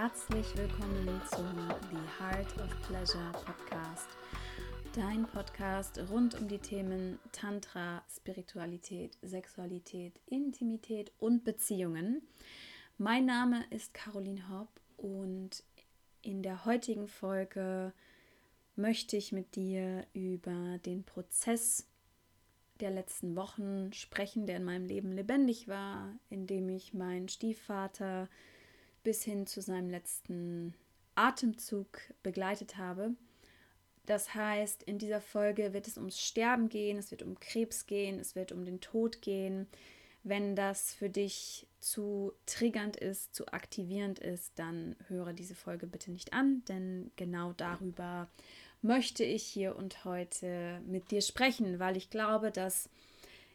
herzlich willkommen zum The Heart of Pleasure. Dein Podcast rund um die Themen Tantra, Spiritualität, Sexualität, Intimität und Beziehungen. Mein Name ist Caroline Hopp und in der heutigen Folge möchte ich mit dir über den Prozess der letzten Wochen sprechen, der in meinem Leben lebendig war, in dem ich meinen Stiefvater bis hin zu seinem letzten Atemzug begleitet habe. Das heißt, in dieser Folge wird es ums Sterben gehen, es wird um Krebs gehen, es wird um den Tod gehen. Wenn das für dich zu triggernd ist, zu aktivierend ist, dann höre diese Folge bitte nicht an, denn genau darüber möchte ich hier und heute mit dir sprechen, weil ich glaube, dass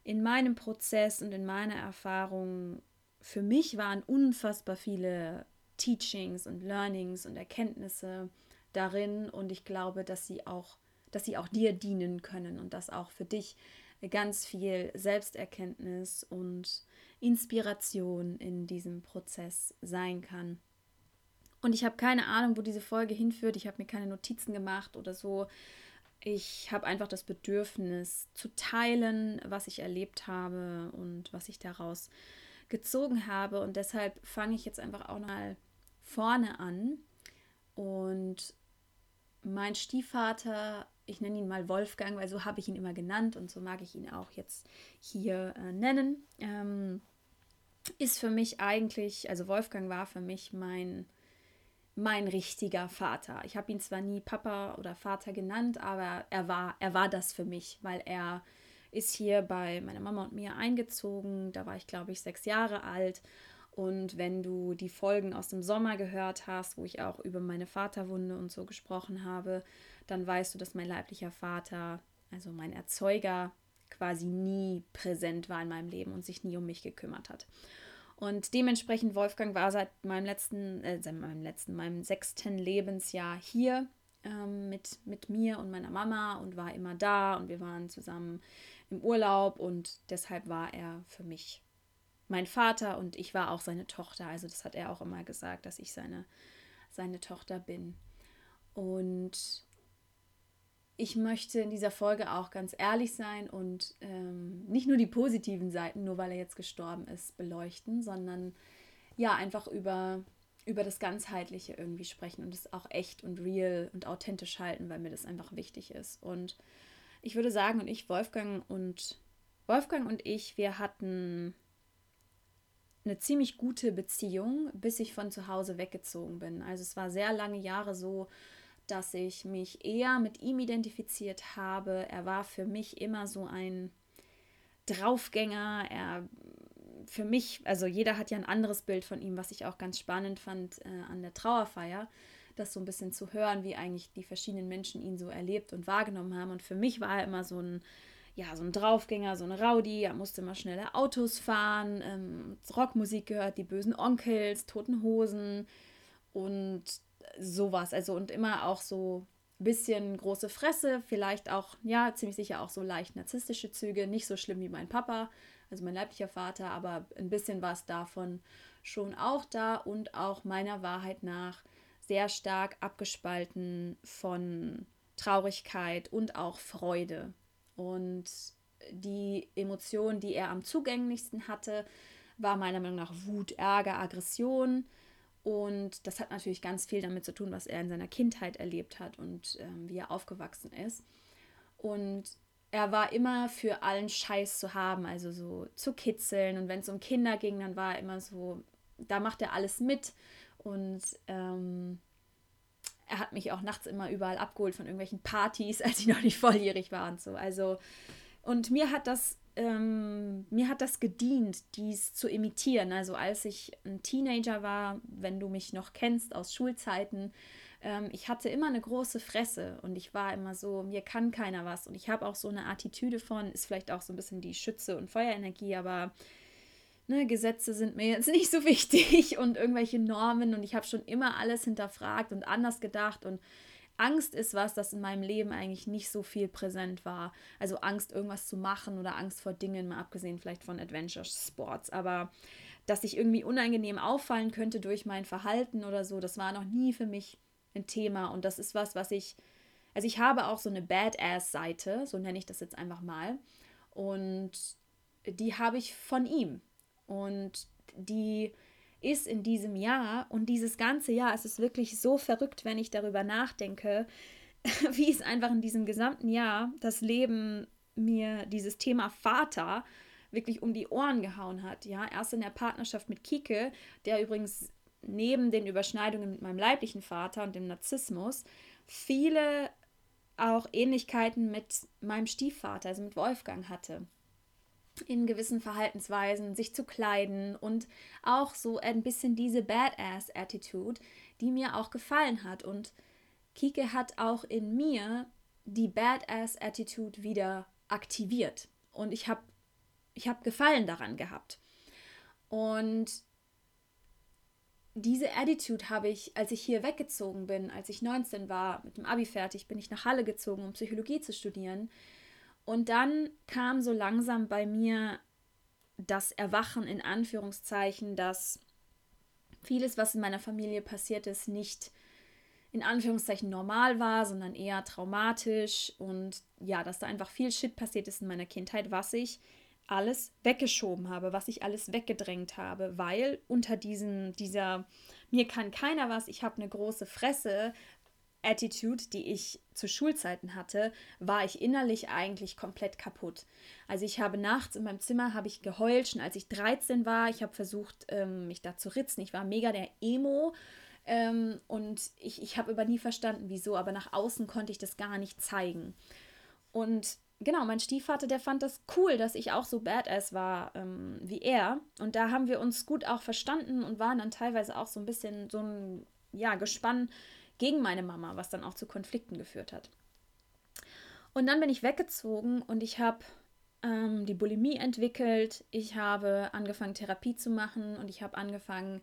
in meinem Prozess und in meiner Erfahrung für mich waren unfassbar viele Teachings und Learnings und Erkenntnisse darin und ich glaube, dass sie auch, dass sie auch dir dienen können und dass auch für dich ganz viel Selbsterkenntnis und Inspiration in diesem Prozess sein kann. Und ich habe keine Ahnung, wo diese Folge hinführt. Ich habe mir keine Notizen gemacht oder so. Ich habe einfach das Bedürfnis zu teilen, was ich erlebt habe und was ich daraus gezogen habe. Und deshalb fange ich jetzt einfach auch mal vorne an. Und mein Stiefvater, ich nenne ihn mal Wolfgang, weil so habe ich ihn immer genannt und so mag ich ihn auch jetzt hier äh, nennen, ähm, ist für mich eigentlich, also Wolfgang war für mich mein, mein richtiger Vater. Ich habe ihn zwar nie Papa oder Vater genannt, aber er war, er war das für mich, weil er ist hier bei meiner Mama und mir eingezogen. Da war ich, glaube ich, sechs Jahre alt. Und wenn du die Folgen aus dem Sommer gehört hast, wo ich auch über meine Vaterwunde und so gesprochen habe, dann weißt du, dass mein leiblicher Vater, also mein Erzeuger, quasi nie präsent war in meinem Leben und sich nie um mich gekümmert hat. Und dementsprechend Wolfgang war seit meinem letzten, äh, seit meinem letzten, meinem sechsten Lebensjahr hier ähm, mit, mit mir und meiner Mama und war immer da und wir waren zusammen im Urlaub und deshalb war er für mich mein Vater und ich war auch seine Tochter. Also das hat er auch immer gesagt, dass ich seine, seine Tochter bin. Und ich möchte in dieser Folge auch ganz ehrlich sein und ähm, nicht nur die positiven Seiten, nur weil er jetzt gestorben ist, beleuchten, sondern ja, einfach über, über das Ganzheitliche irgendwie sprechen und es auch echt und real und authentisch halten, weil mir das einfach wichtig ist. Und ich würde sagen, und ich, Wolfgang und Wolfgang und ich, wir hatten eine ziemlich gute Beziehung, bis ich von zu Hause weggezogen bin. Also es war sehr lange Jahre so, dass ich mich eher mit ihm identifiziert habe. Er war für mich immer so ein Draufgänger. Er für mich, also jeder hat ja ein anderes Bild von ihm, was ich auch ganz spannend fand äh, an der Trauerfeier, das so ein bisschen zu hören, wie eigentlich die verschiedenen Menschen ihn so erlebt und wahrgenommen haben. Und für mich war er immer so ein ja, so ein Draufgänger, so eine Rowdy, er musste immer schnelle Autos fahren, ähm, Rockmusik gehört, die bösen Onkels, Toten Hosen und sowas. Also und immer auch so ein bisschen große Fresse, vielleicht auch, ja, ziemlich sicher auch so leicht narzisstische Züge, nicht so schlimm wie mein Papa, also mein leiblicher Vater, aber ein bisschen war es davon schon auch da und auch meiner Wahrheit nach sehr stark abgespalten von Traurigkeit und auch Freude. Und die Emotion, die er am zugänglichsten hatte, war meiner Meinung nach Wut, Ärger, Aggression. Und das hat natürlich ganz viel damit zu tun, was er in seiner Kindheit erlebt hat und ähm, wie er aufgewachsen ist. Und er war immer für allen Scheiß zu haben, also so zu kitzeln. Und wenn es um Kinder ging, dann war er immer so, da macht er alles mit. Und ähm, er hat mich auch nachts immer überall abgeholt von irgendwelchen Partys, als ich noch nicht volljährig war und so. Also, und mir hat das, ähm, mir hat das gedient, dies zu imitieren. Also als ich ein Teenager war, wenn du mich noch kennst aus Schulzeiten, ähm, ich hatte immer eine große Fresse und ich war immer so, mir kann keiner was. Und ich habe auch so eine Attitüde von, ist vielleicht auch so ein bisschen die Schütze- und Feuerenergie, aber ne, Gesetze sind mir jetzt nicht so wichtig und irgendwelche Normen und ich habe schon immer alles hinterfragt und anders gedacht und Angst ist was, das in meinem Leben eigentlich nicht so viel präsent war. Also Angst, irgendwas zu machen oder Angst vor Dingen, mal abgesehen vielleicht von Adventure Sports. Aber dass ich irgendwie unangenehm auffallen könnte durch mein Verhalten oder so, das war noch nie für mich ein Thema. Und das ist was, was ich, also ich habe auch so eine Badass-Seite, so nenne ich das jetzt einfach mal. Und die habe ich von ihm. Und die ist in diesem Jahr und dieses ganze Jahr, es ist wirklich so verrückt, wenn ich darüber nachdenke, wie es einfach in diesem gesamten Jahr das Leben mir dieses Thema Vater wirklich um die Ohren gehauen hat. Ja, erst in der Partnerschaft mit Kike, der übrigens neben den Überschneidungen mit meinem leiblichen Vater und dem Narzissmus viele auch Ähnlichkeiten mit meinem Stiefvater, also mit Wolfgang hatte in gewissen Verhaltensweisen, sich zu kleiden und auch so ein bisschen diese Badass-Attitude, die mir auch gefallen hat. Und Kike hat auch in mir die Badass-Attitude wieder aktiviert. Und ich habe ich hab Gefallen daran gehabt. Und diese Attitude habe ich, als ich hier weggezogen bin, als ich 19 war, mit dem Abi fertig, bin ich nach Halle gezogen, um Psychologie zu studieren. Und dann kam so langsam bei mir das Erwachen in Anführungszeichen, dass vieles, was in meiner Familie passiert ist, nicht in Anführungszeichen normal war, sondern eher traumatisch. Und ja, dass da einfach viel Shit passiert ist in meiner Kindheit, was ich alles weggeschoben habe, was ich alles weggedrängt habe, weil unter diesem, dieser mir kann keiner was, ich habe eine große Fresse, Attitude, die ich zu Schulzeiten hatte, war ich innerlich eigentlich komplett kaputt. Also ich habe nachts in meinem Zimmer habe ich geheult, schon als ich 13 war. Ich habe versucht, ähm, mich da zu ritzen. Ich war mega der Emo. Ähm, und ich, ich habe aber nie verstanden, wieso, aber nach außen konnte ich das gar nicht zeigen. Und genau, mein Stiefvater, der fand das cool, dass ich auch so badass war ähm, wie er. Und da haben wir uns gut auch verstanden und waren dann teilweise auch so ein bisschen so ein ja, Gespann gegen meine Mama, was dann auch zu Konflikten geführt hat. Und dann bin ich weggezogen und ich habe ähm, die Bulimie entwickelt. Ich habe angefangen, Therapie zu machen und ich habe angefangen,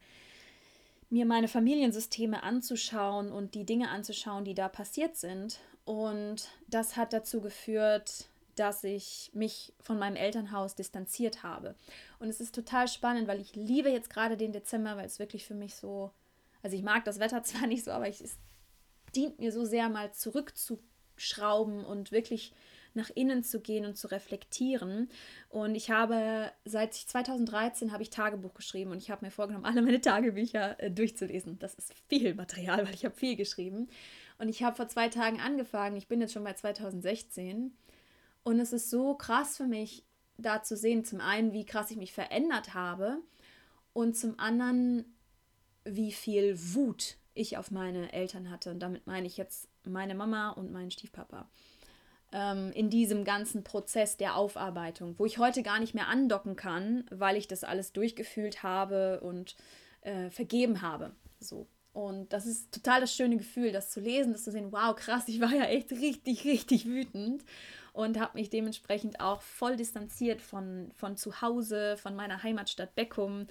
mir meine Familiensysteme anzuschauen und die Dinge anzuschauen, die da passiert sind. Und das hat dazu geführt, dass ich mich von meinem Elternhaus distanziert habe. Und es ist total spannend, weil ich liebe jetzt gerade den Dezember, weil es wirklich für mich so also ich mag das Wetter zwar nicht so, aber ich, es dient mir so sehr, mal zurückzuschrauben und wirklich nach innen zu gehen und zu reflektieren. Und ich habe seit 2013 habe ich Tagebuch geschrieben und ich habe mir vorgenommen, alle meine Tagebücher äh, durchzulesen. Das ist viel Material, weil ich habe viel geschrieben. Und ich habe vor zwei Tagen angefangen. Ich bin jetzt schon bei 2016. Und es ist so krass für mich, da zu sehen, zum einen, wie krass ich mich verändert habe und zum anderen, wie viel Wut ich auf meine Eltern hatte. Und damit meine ich jetzt meine Mama und meinen Stiefpapa. Ähm, in diesem ganzen Prozess der Aufarbeitung, wo ich heute gar nicht mehr andocken kann, weil ich das alles durchgefühlt habe und äh, vergeben habe. So. Und das ist total das schöne Gefühl, das zu lesen, das zu sehen, wow, krass, ich war ja echt richtig, richtig wütend und habe mich dementsprechend auch voll distanziert von, von zu Hause, von meiner Heimatstadt Beckum,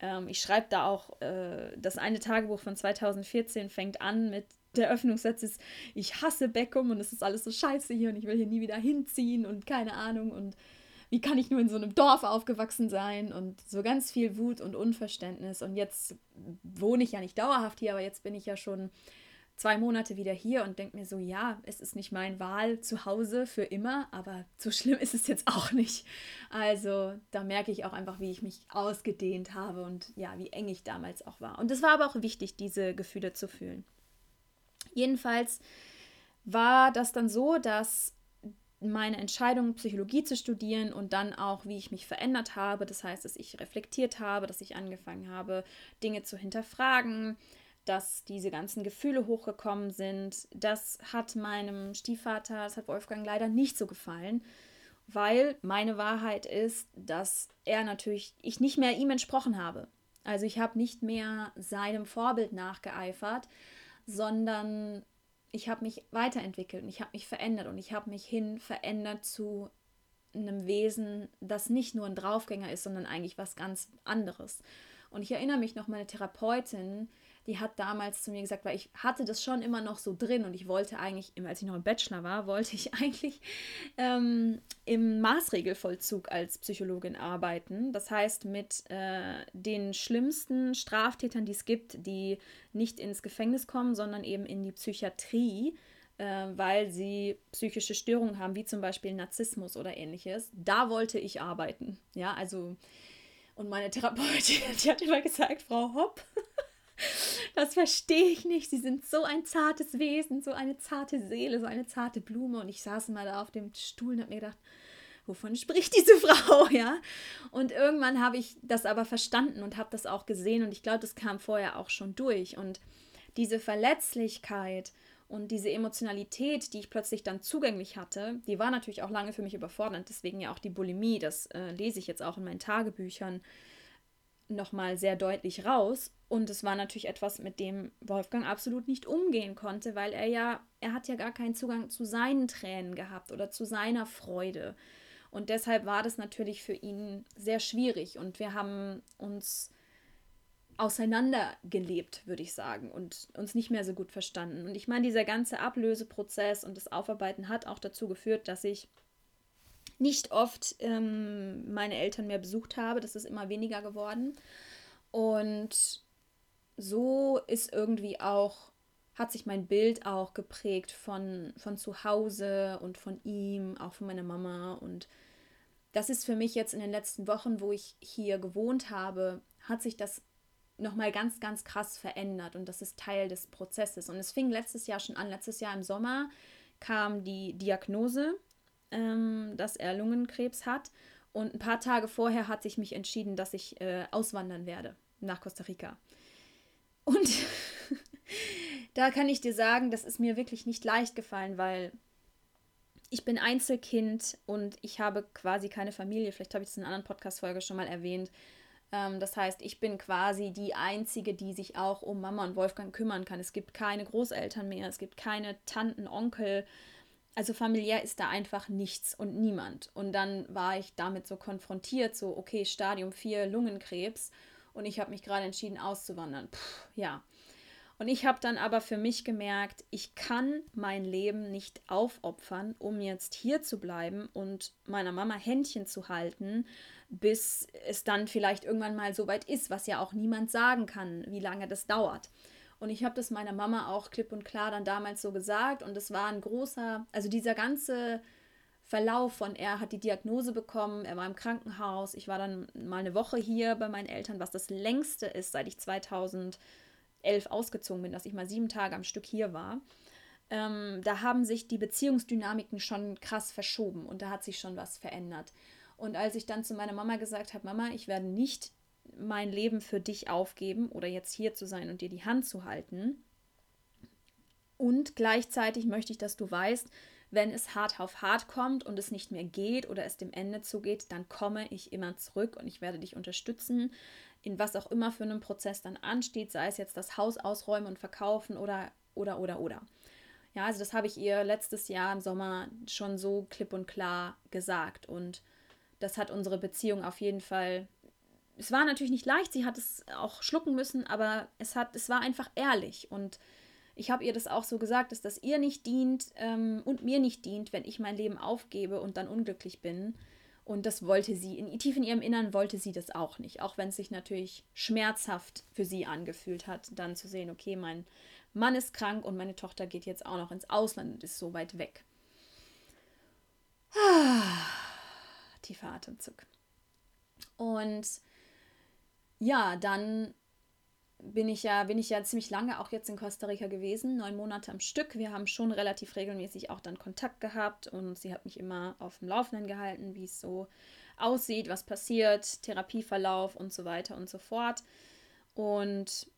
ähm, ich schreibe da auch, äh, das eine Tagebuch von 2014 fängt an mit der Öffnungssatz ist, ich hasse Beckum und es ist alles so scheiße hier und ich will hier nie wieder hinziehen und keine Ahnung und wie kann ich nur in so einem Dorf aufgewachsen sein und so ganz viel Wut und Unverständnis und jetzt wohne ich ja nicht dauerhaft hier, aber jetzt bin ich ja schon zwei Monate wieder hier und denke mir so, ja, es ist nicht mein Wahl zu Hause für immer, aber so schlimm ist es jetzt auch nicht. Also da merke ich auch einfach, wie ich mich ausgedehnt habe und ja, wie eng ich damals auch war. Und es war aber auch wichtig, diese Gefühle zu fühlen. Jedenfalls war das dann so, dass meine Entscheidung, Psychologie zu studieren und dann auch, wie ich mich verändert habe. Das heißt, dass ich reflektiert habe, dass ich angefangen habe, Dinge zu hinterfragen, dass diese ganzen Gefühle hochgekommen sind. Das hat meinem Stiefvater, das hat Wolfgang leider nicht so gefallen, weil meine Wahrheit ist, dass er natürlich, ich nicht mehr ihm entsprochen habe. Also ich habe nicht mehr seinem Vorbild nachgeeifert, sondern ich habe mich weiterentwickelt und ich habe mich verändert und ich habe mich hin verändert zu einem Wesen, das nicht nur ein Draufgänger ist, sondern eigentlich was ganz anderes. Und ich erinnere mich noch, meine Therapeutin, die hat damals zu mir gesagt, weil ich hatte das schon immer noch so drin und ich wollte eigentlich, als ich noch im Bachelor war, wollte ich eigentlich ähm, im Maßregelvollzug als Psychologin arbeiten. Das heißt mit äh, den schlimmsten Straftätern, die es gibt, die nicht ins Gefängnis kommen, sondern eben in die Psychiatrie äh, weil sie psychische Störungen haben, wie zum Beispiel Narzissmus oder ähnliches. Da wollte ich arbeiten. Ja, also, und meine Therapeutin, die hat immer gesagt, Frau Hopp, das verstehe ich nicht. Sie sind so ein zartes Wesen, so eine zarte Seele, so eine zarte Blume. Und ich saß mal da auf dem Stuhl und habe mir gedacht, wovon spricht diese Frau, ja? Und irgendwann habe ich das aber verstanden und habe das auch gesehen und ich glaube, das kam vorher auch schon durch und diese Verletzlichkeit und diese Emotionalität, die ich plötzlich dann zugänglich hatte, die war natürlich auch lange für mich überfordernd. Deswegen ja auch die Bulimie, das äh, lese ich jetzt auch in meinen Tagebüchern nochmal sehr deutlich raus. Und es war natürlich etwas, mit dem Wolfgang absolut nicht umgehen konnte, weil er ja, er hat ja gar keinen Zugang zu seinen Tränen gehabt oder zu seiner Freude. Und deshalb war das natürlich für ihn sehr schwierig. Und wir haben uns auseinandergelebt, würde ich sagen, und uns nicht mehr so gut verstanden. Und ich meine, dieser ganze Ablöseprozess und das Aufarbeiten hat auch dazu geführt, dass ich nicht oft ähm, meine Eltern mehr besucht habe. Das ist immer weniger geworden. Und so ist irgendwie auch, hat sich mein Bild auch geprägt von, von zu Hause und von ihm, auch von meiner Mama. Und das ist für mich jetzt in den letzten Wochen, wo ich hier gewohnt habe, hat sich das nochmal ganz, ganz krass verändert und das ist Teil des Prozesses. Und es fing letztes Jahr schon an. Letztes Jahr im Sommer kam die Diagnose, ähm, dass er Lungenkrebs hat. Und ein paar Tage vorher hatte ich mich entschieden, dass ich äh, auswandern werde nach Costa Rica. Und da kann ich dir sagen, das ist mir wirklich nicht leicht gefallen, weil ich bin Einzelkind und ich habe quasi keine Familie. Vielleicht habe ich es in einer anderen Podcast-Folge schon mal erwähnt. Ähm, das heißt, ich bin quasi die Einzige, die sich auch um Mama und Wolfgang kümmern kann. Es gibt keine Großeltern mehr, es gibt keine Tanten, Onkel. Also familiär ist da einfach nichts und niemand. Und dann war ich damit so konfrontiert, so, okay, Stadium 4 Lungenkrebs. Und ich habe mich gerade entschieden, auszuwandern. Puh, ja. Und ich habe dann aber für mich gemerkt, ich kann mein Leben nicht aufopfern, um jetzt hier zu bleiben und meiner Mama Händchen zu halten bis es dann vielleicht irgendwann mal so weit ist, was ja auch niemand sagen kann, wie lange das dauert. Und ich habe das meiner Mama auch klipp und klar dann damals so gesagt und es war ein großer, also dieser ganze Verlauf von er hat die Diagnose bekommen, er war im Krankenhaus, ich war dann mal eine Woche hier bei meinen Eltern, was das längste ist, seit ich 2011 ausgezogen bin, dass ich mal sieben Tage am Stück hier war. Ähm, da haben sich die Beziehungsdynamiken schon krass verschoben und da hat sich schon was verändert. Und als ich dann zu meiner Mama gesagt habe, Mama, ich werde nicht mein Leben für dich aufgeben oder jetzt hier zu sein und dir die Hand zu halten. Und gleichzeitig möchte ich, dass du weißt, wenn es hart auf hart kommt und es nicht mehr geht oder es dem Ende zugeht, dann komme ich immer zurück und ich werde dich unterstützen, in was auch immer für einen Prozess dann ansteht, sei es jetzt das Haus ausräumen und verkaufen oder, oder, oder, oder. Ja, also das habe ich ihr letztes Jahr im Sommer schon so klipp und klar gesagt und das hat unsere Beziehung auf jeden Fall. Es war natürlich nicht leicht, sie hat es auch schlucken müssen, aber es hat, es war einfach ehrlich. Und ich habe ihr das auch so gesagt, dass das ihr nicht dient ähm, und mir nicht dient, wenn ich mein Leben aufgebe und dann unglücklich bin. Und das wollte sie, in, tief in ihrem Innern wollte sie das auch nicht. Auch wenn es sich natürlich schmerzhaft für sie angefühlt hat, dann zu sehen, okay, mein Mann ist krank und meine Tochter geht jetzt auch noch ins Ausland und ist so weit weg. Ah tiefer Atemzug. Und ja, dann bin ich ja, bin ich ja ziemlich lange auch jetzt in Costa Rica gewesen, neun Monate am Stück. Wir haben schon relativ regelmäßig auch dann Kontakt gehabt und sie hat mich immer auf dem Laufenden gehalten, wie es so aussieht, was passiert, Therapieverlauf und so weiter und so fort. Und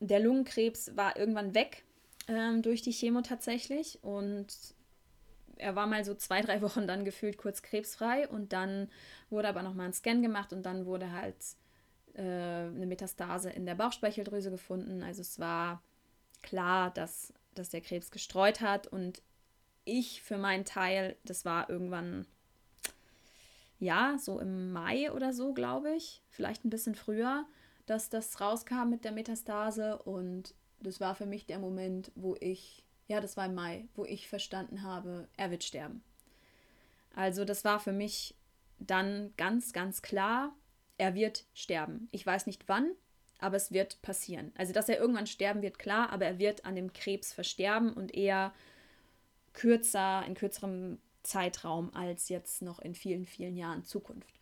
der Lungenkrebs war irgendwann weg ähm, durch die Chemo tatsächlich und er war mal so zwei, drei Wochen dann gefühlt kurz krebsfrei und dann wurde aber nochmal ein Scan gemacht und dann wurde halt äh, eine Metastase in der Bauchspeicheldrüse gefunden. Also es war klar, dass, dass der Krebs gestreut hat. Und ich für meinen Teil, das war irgendwann, ja, so im Mai oder so, glaube ich, vielleicht ein bisschen früher, dass das rauskam mit der Metastase. Und das war für mich der Moment, wo ich, ja, das war im Mai, wo ich verstanden habe, er wird sterben. Also das war für mich dann ganz, ganz klar, er wird sterben. Ich weiß nicht wann, aber es wird passieren. Also, dass er irgendwann sterben wird, klar, aber er wird an dem Krebs versterben und eher kürzer, in kürzerem Zeitraum als jetzt noch in vielen, vielen Jahren Zukunft.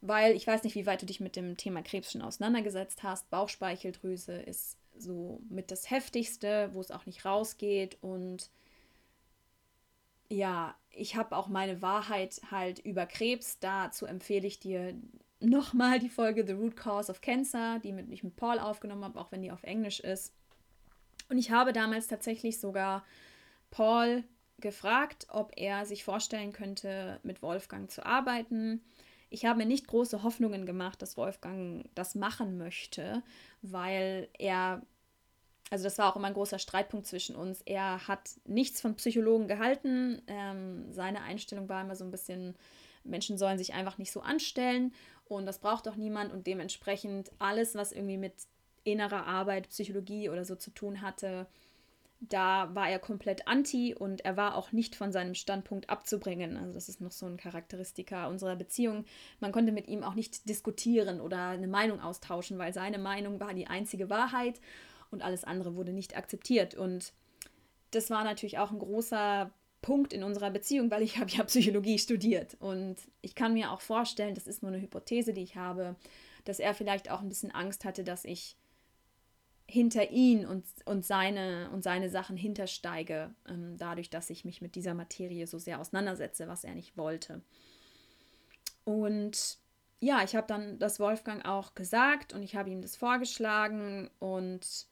Weil ich weiß nicht, wie weit du dich mit dem Thema Krebs schon auseinandergesetzt hast. Bauchspeicheldrüse ist so mit das Heftigste, wo es auch nicht rausgeht. Und ja, ich habe auch meine Wahrheit halt über Krebs. Dazu empfehle ich dir nochmal die Folge The Root Cause of Cancer, die mit, ich mit Paul aufgenommen habe, auch wenn die auf Englisch ist. Und ich habe damals tatsächlich sogar Paul gefragt, ob er sich vorstellen könnte, mit Wolfgang zu arbeiten. Ich habe mir nicht große Hoffnungen gemacht, dass Wolfgang das machen möchte, weil er, also das war auch immer ein großer Streitpunkt zwischen uns. Er hat nichts von Psychologen gehalten. Ähm, seine Einstellung war immer so ein bisschen, Menschen sollen sich einfach nicht so anstellen und das braucht doch niemand und dementsprechend alles, was irgendwie mit innerer Arbeit, Psychologie oder so zu tun hatte, da war er komplett anti und er war auch nicht von seinem Standpunkt abzubringen. Also das ist noch so ein Charakteristika unserer Beziehung. Man konnte mit ihm auch nicht diskutieren oder eine Meinung austauschen, weil seine Meinung war die einzige Wahrheit und alles andere wurde nicht akzeptiert. Und das war natürlich auch ein großer Punkt in unserer Beziehung, weil ich habe ja Psychologie studiert und ich kann mir auch vorstellen, das ist nur eine Hypothese, die ich habe, dass er vielleicht auch ein bisschen Angst hatte, dass ich hinter ihn und, und, seine, und seine Sachen hintersteige, ähm, dadurch, dass ich mich mit dieser Materie so sehr auseinandersetze, was er nicht wollte. Und ja, ich habe dann das Wolfgang auch gesagt und ich habe ihm das vorgeschlagen und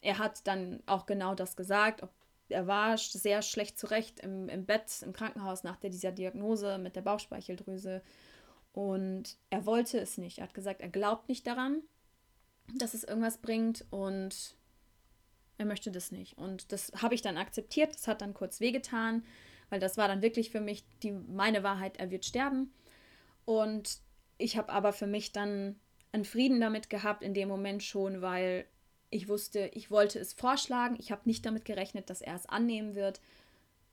er hat dann auch genau das gesagt, ob er war sehr schlecht zurecht im, im Bett im Krankenhaus nach der, dieser Diagnose mit der Bauchspeicheldrüse. Und er wollte es nicht. Er hat gesagt, er glaubt nicht daran, dass es irgendwas bringt und er möchte das nicht. Und das habe ich dann akzeptiert. Das hat dann kurz wehgetan, weil das war dann wirklich für mich die, meine Wahrheit, er wird sterben. Und ich habe aber für mich dann einen Frieden damit gehabt in dem Moment schon, weil ich wusste, ich wollte es vorschlagen. Ich habe nicht damit gerechnet, dass er es annehmen wird.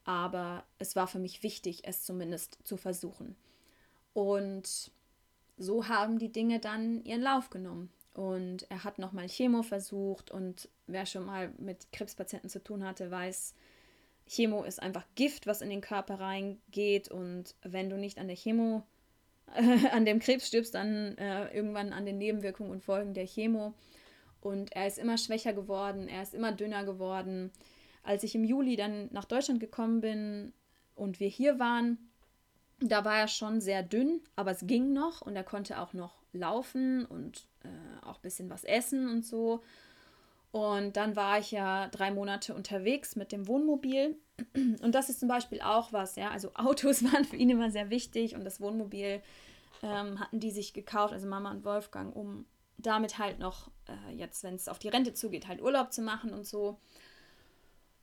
Aber es war für mich wichtig, es zumindest zu versuchen. Und so haben die Dinge dann ihren Lauf genommen. Und er hat nochmal Chemo versucht. Und wer schon mal mit Krebspatienten zu tun hatte, weiß, Chemo ist einfach Gift, was in den Körper reingeht. Und wenn du nicht an der Chemo, äh, an dem Krebs stirbst, dann äh, irgendwann an den Nebenwirkungen und Folgen der Chemo. Und er ist immer schwächer geworden, er ist immer dünner geworden. Als ich im Juli dann nach Deutschland gekommen bin und wir hier waren, da war er schon sehr dünn, aber es ging noch und er konnte auch noch laufen und äh, auch ein bisschen was essen und so. Und dann war ich ja drei Monate unterwegs mit dem Wohnmobil. Und das ist zum Beispiel auch was, ja. Also Autos waren für ihn immer sehr wichtig und das Wohnmobil ähm, hatten die sich gekauft, also Mama und Wolfgang, um damit halt noch, äh, jetzt, wenn es auf die Rente zugeht, halt Urlaub zu machen und so.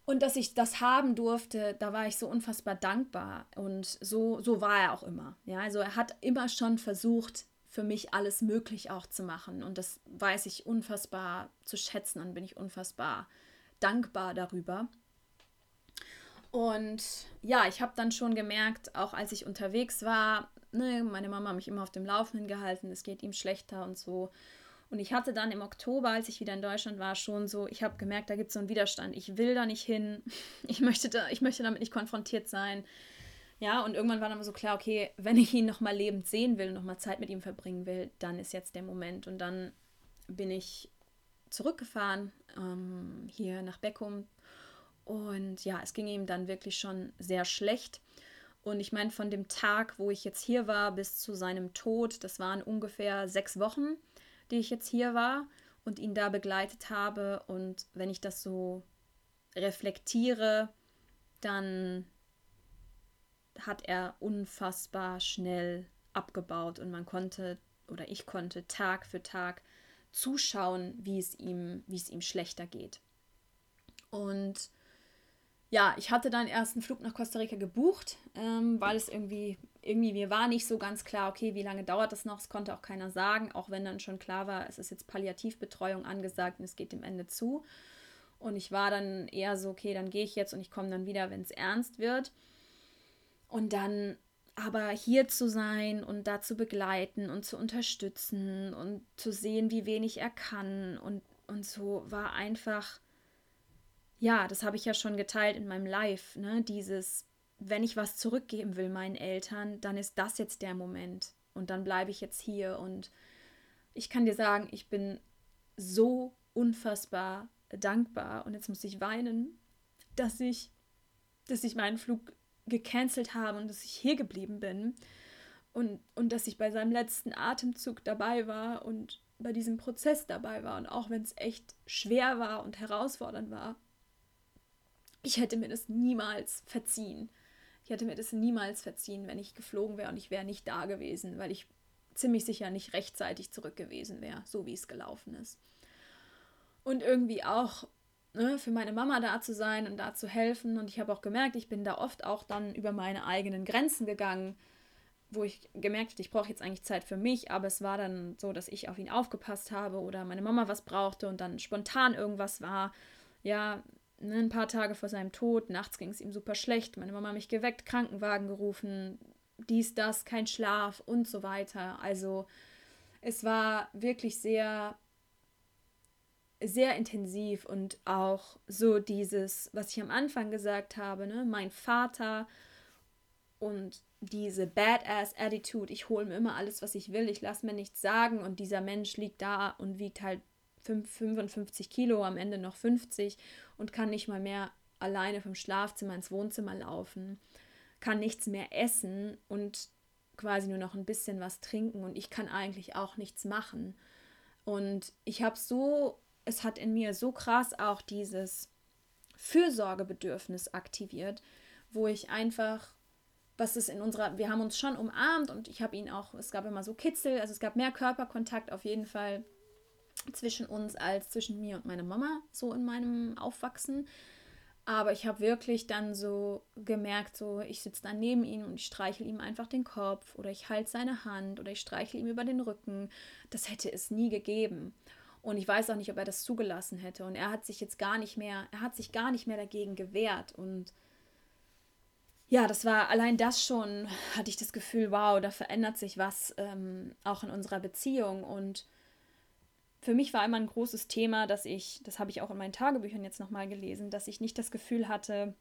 Und dass ich das haben durfte, da war ich so unfassbar dankbar. Und so, so war er auch immer. Ja, also er hat immer schon versucht, für mich alles möglich auch zu machen. Und das weiß ich unfassbar zu schätzen und bin ich unfassbar dankbar darüber. Und ja, ich habe dann schon gemerkt, auch als ich unterwegs war, ne, meine Mama hat mich immer auf dem Laufenden gehalten, es geht ihm schlechter und so. Und ich hatte dann im Oktober, als ich wieder in Deutschland war, schon so, ich habe gemerkt, da gibt es so einen Widerstand. Ich will da nicht hin. Ich möchte, da, ich möchte damit nicht konfrontiert sein. Ja, und irgendwann war dann so klar, okay, wenn ich ihn nochmal lebend sehen will, nochmal Zeit mit ihm verbringen will, dann ist jetzt der Moment. Und dann bin ich zurückgefahren, ähm, hier nach Beckum. Und ja, es ging ihm dann wirklich schon sehr schlecht. Und ich meine, von dem Tag, wo ich jetzt hier war, bis zu seinem Tod, das waren ungefähr sechs Wochen die ich jetzt hier war und ihn da begleitet habe. Und wenn ich das so reflektiere, dann hat er unfassbar schnell abgebaut und man konnte oder ich konnte Tag für Tag zuschauen, wie es ihm, wie es ihm schlechter geht. Und ja, ich hatte dann erst einen Flug nach Costa Rica gebucht, ähm, weil es irgendwie, irgendwie mir war nicht so ganz klar, okay, wie lange dauert das noch? Es konnte auch keiner sagen, auch wenn dann schon klar war, es ist jetzt Palliativbetreuung angesagt und es geht dem Ende zu. Und ich war dann eher so, okay, dann gehe ich jetzt und ich komme dann wieder, wenn es ernst wird. Und dann aber hier zu sein und da zu begleiten und zu unterstützen und zu sehen, wie wenig er kann und, und so war einfach ja, das habe ich ja schon geteilt in meinem Live, ne? Dieses, wenn ich was zurückgeben will meinen Eltern, dann ist das jetzt der Moment. Und dann bleibe ich jetzt hier. Und ich kann dir sagen, ich bin so unfassbar dankbar. Und jetzt muss ich weinen, dass ich, dass ich meinen Flug gecancelt habe und dass ich hier geblieben bin. Und, und dass ich bei seinem letzten Atemzug dabei war und bei diesem Prozess dabei war. Und auch wenn es echt schwer war und herausfordernd war, ich hätte mir das niemals verziehen. Ich hätte mir das niemals verziehen, wenn ich geflogen wäre und ich wäre nicht da gewesen, weil ich ziemlich sicher nicht rechtzeitig zurück gewesen wäre, so wie es gelaufen ist. Und irgendwie auch ne, für meine Mama da zu sein und da zu helfen. Und ich habe auch gemerkt, ich bin da oft auch dann über meine eigenen Grenzen gegangen, wo ich gemerkt habe, ich brauche jetzt eigentlich Zeit für mich, aber es war dann so, dass ich auf ihn aufgepasst habe oder meine Mama was brauchte und dann spontan irgendwas war. Ja, Ne, ein paar Tage vor seinem Tod, nachts ging es ihm super schlecht, meine Mama mich geweckt, Krankenwagen gerufen, dies, das, kein Schlaf und so weiter. Also es war wirklich sehr, sehr intensiv und auch so dieses, was ich am Anfang gesagt habe, ne? mein Vater und diese Badass-Attitude, ich hole mir immer alles, was ich will, ich lasse mir nichts sagen und dieser Mensch liegt da und wiegt halt 55 Kilo, am Ende noch 50 und kann nicht mal mehr alleine vom Schlafzimmer ins Wohnzimmer laufen, kann nichts mehr essen und quasi nur noch ein bisschen was trinken und ich kann eigentlich auch nichts machen. Und ich habe so, es hat in mir so krass auch dieses Fürsorgebedürfnis aktiviert, wo ich einfach, was ist in unserer, wir haben uns schon umarmt und ich habe ihn auch, es gab immer so Kitzel, also es gab mehr Körperkontakt auf jeden Fall zwischen uns als zwischen mir und meiner Mama, so in meinem Aufwachsen. Aber ich habe wirklich dann so gemerkt, so ich sitze dann neben ihm und ich streichel ihm einfach den Kopf oder ich halte seine Hand oder ich streichel ihm über den Rücken. Das hätte es nie gegeben. Und ich weiß auch nicht, ob er das zugelassen hätte. Und er hat sich jetzt gar nicht mehr, er hat sich gar nicht mehr dagegen gewehrt. Und ja, das war allein das schon, hatte ich das Gefühl, wow, da verändert sich was ähm, auch in unserer Beziehung. Und für mich war immer ein großes Thema, dass ich, das habe ich auch in meinen Tagebüchern jetzt nochmal gelesen, dass ich nicht das Gefühl hatte,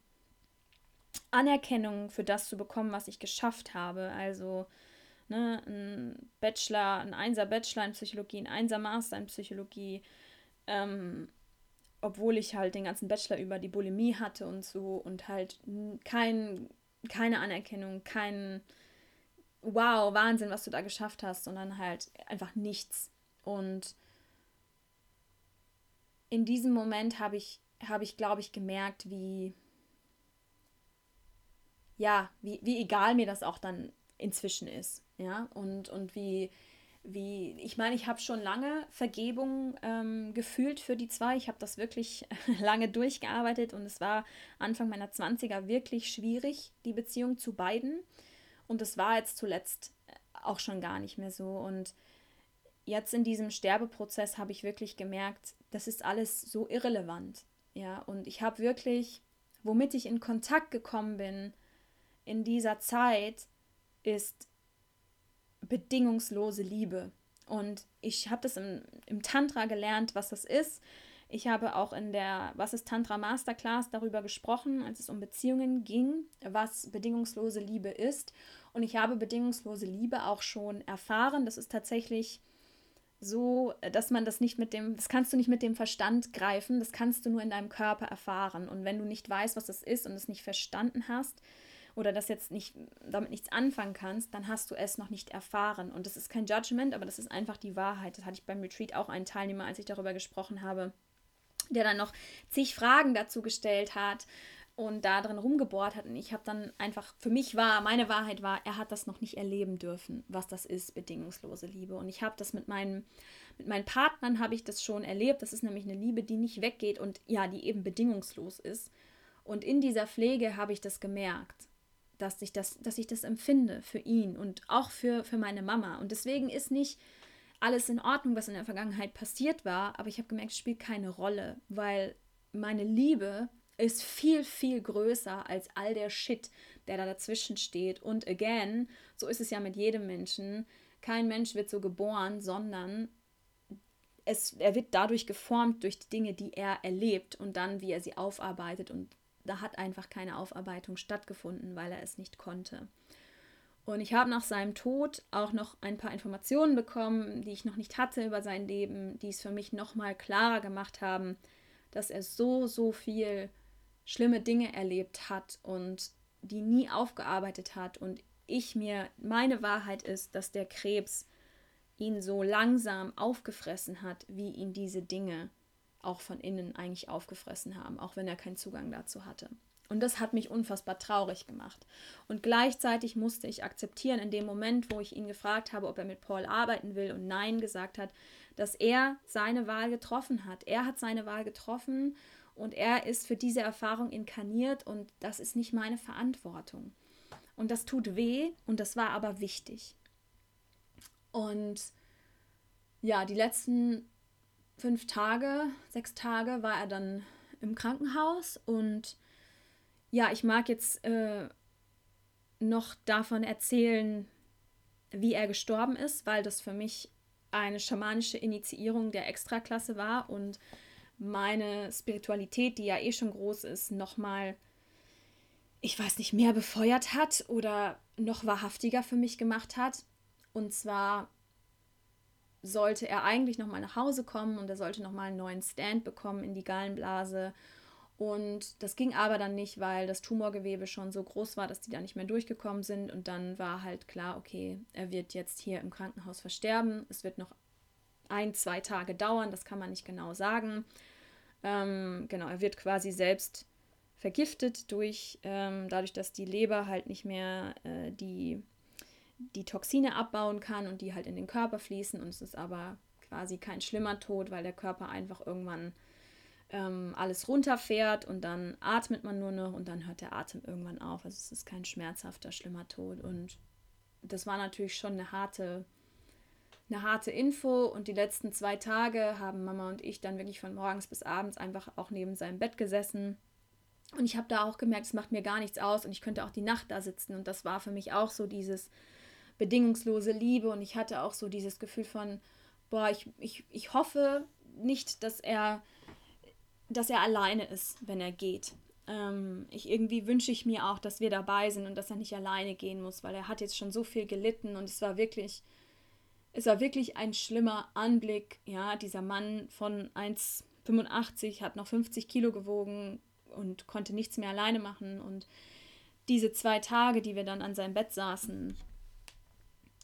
Anerkennung für das zu bekommen, was ich geschafft habe. Also ne, ein Bachelor, ein Einser Bachelor in Psychologie, ein Einser Master in Psychologie, ähm, obwohl ich halt den ganzen Bachelor über die Bulimie hatte und so und halt kein, keine Anerkennung, kein Wow, Wahnsinn, was du da geschafft hast, sondern halt einfach nichts. Und in diesem Moment habe ich, habe ich, glaube ich, gemerkt, wie, ja, wie, wie egal mir das auch dann inzwischen ist. Ja, und, und wie, wie, ich meine, ich habe schon lange Vergebung ähm, gefühlt für die zwei. Ich habe das wirklich lange durchgearbeitet und es war Anfang meiner 20er wirklich schwierig, die Beziehung zu beiden. Und es war jetzt zuletzt auch schon gar nicht mehr so. Und jetzt in diesem Sterbeprozess habe ich wirklich gemerkt, das ist alles so irrelevant. Ja, und ich habe wirklich, womit ich in Kontakt gekommen bin in dieser Zeit, ist bedingungslose Liebe. Und ich habe das im, im Tantra gelernt, was das ist. Ich habe auch in der Was ist Tantra Masterclass darüber gesprochen, als es um Beziehungen ging, was bedingungslose Liebe ist. Und ich habe bedingungslose Liebe auch schon erfahren. Das ist tatsächlich so, dass man das nicht mit dem, das kannst du nicht mit dem Verstand greifen, das kannst du nur in deinem Körper erfahren. Und wenn du nicht weißt, was das ist und es nicht verstanden hast oder das jetzt nicht damit nichts anfangen kannst, dann hast du es noch nicht erfahren. Und das ist kein Judgment, aber das ist einfach die Wahrheit. Das hatte ich beim Retreat auch einen Teilnehmer, als ich darüber gesprochen habe, der dann noch zig Fragen dazu gestellt hat und da drin rumgebohrt hat. Und ich habe dann einfach, für mich war, meine Wahrheit war, er hat das noch nicht erleben dürfen, was das ist, bedingungslose Liebe. Und ich habe das mit meinem, Mit meinen Partnern habe ich das schon erlebt. Das ist nämlich eine Liebe, die nicht weggeht und ja, die eben bedingungslos ist. Und in dieser Pflege habe ich das gemerkt, dass ich das, dass ich das empfinde für ihn und auch für, für meine Mama. Und deswegen ist nicht alles in Ordnung, was in der Vergangenheit passiert war, aber ich habe gemerkt, es spielt keine Rolle, weil meine Liebe ist viel, viel größer als all der Shit, der da dazwischen steht. Und again, so ist es ja mit jedem Menschen. Kein Mensch wird so geboren, sondern es, er wird dadurch geformt durch die Dinge, die er erlebt und dann, wie er sie aufarbeitet. Und da hat einfach keine Aufarbeitung stattgefunden, weil er es nicht konnte. Und ich habe nach seinem Tod auch noch ein paar Informationen bekommen, die ich noch nicht hatte über sein Leben, die es für mich noch mal klarer gemacht haben, dass er so, so viel schlimme Dinge erlebt hat und die nie aufgearbeitet hat. Und ich mir, meine Wahrheit ist, dass der Krebs ihn so langsam aufgefressen hat, wie ihn diese Dinge auch von innen eigentlich aufgefressen haben, auch wenn er keinen Zugang dazu hatte. Und das hat mich unfassbar traurig gemacht. Und gleichzeitig musste ich akzeptieren, in dem Moment, wo ich ihn gefragt habe, ob er mit Paul arbeiten will und Nein gesagt hat, dass er seine Wahl getroffen hat. Er hat seine Wahl getroffen und er ist für diese Erfahrung inkarniert und das ist nicht meine Verantwortung. Und das tut weh und das war aber wichtig. Und ja, die letzten fünf Tage, sechs Tage war er dann im Krankenhaus und ja, ich mag jetzt äh, noch davon erzählen, wie er gestorben ist, weil das für mich eine schamanische Initiierung der Extraklasse war und meine Spiritualität, die ja eh schon groß ist, nochmal, ich weiß nicht, mehr befeuert hat oder noch wahrhaftiger für mich gemacht hat. Und zwar sollte er eigentlich nochmal nach Hause kommen und er sollte nochmal einen neuen Stand bekommen in die Gallenblase. Und das ging aber dann nicht, weil das Tumorgewebe schon so groß war, dass die da nicht mehr durchgekommen sind. Und dann war halt klar, okay, er wird jetzt hier im Krankenhaus versterben. Es wird noch ein, zwei Tage dauern, das kann man nicht genau sagen. Ähm, genau, er wird quasi selbst vergiftet durch, ähm, dadurch, dass die Leber halt nicht mehr äh, die die Toxine abbauen kann und die halt in den Körper fließen. Und es ist aber quasi kein schlimmer Tod, weil der Körper einfach irgendwann ähm, alles runterfährt und dann atmet man nur noch und dann hört der Atem irgendwann auf. Also es ist kein schmerzhafter, schlimmer Tod. Und das war natürlich schon eine harte, eine harte Info. Und die letzten zwei Tage haben Mama und ich dann wirklich von morgens bis abends einfach auch neben seinem Bett gesessen. Und ich habe da auch gemerkt, es macht mir gar nichts aus und ich könnte auch die Nacht da sitzen. Und das war für mich auch so dieses, bedingungslose Liebe und ich hatte auch so dieses Gefühl von, boah, ich, ich, ich hoffe nicht, dass er, dass er alleine ist, wenn er geht. Ähm, ich irgendwie wünsche ich mir auch, dass wir dabei sind und dass er nicht alleine gehen muss, weil er hat jetzt schon so viel gelitten und es war wirklich, es war wirklich ein schlimmer Anblick. Ja, dieser Mann von 1,85 hat noch 50 Kilo gewogen und konnte nichts mehr alleine machen und diese zwei Tage, die wir dann an seinem Bett saßen,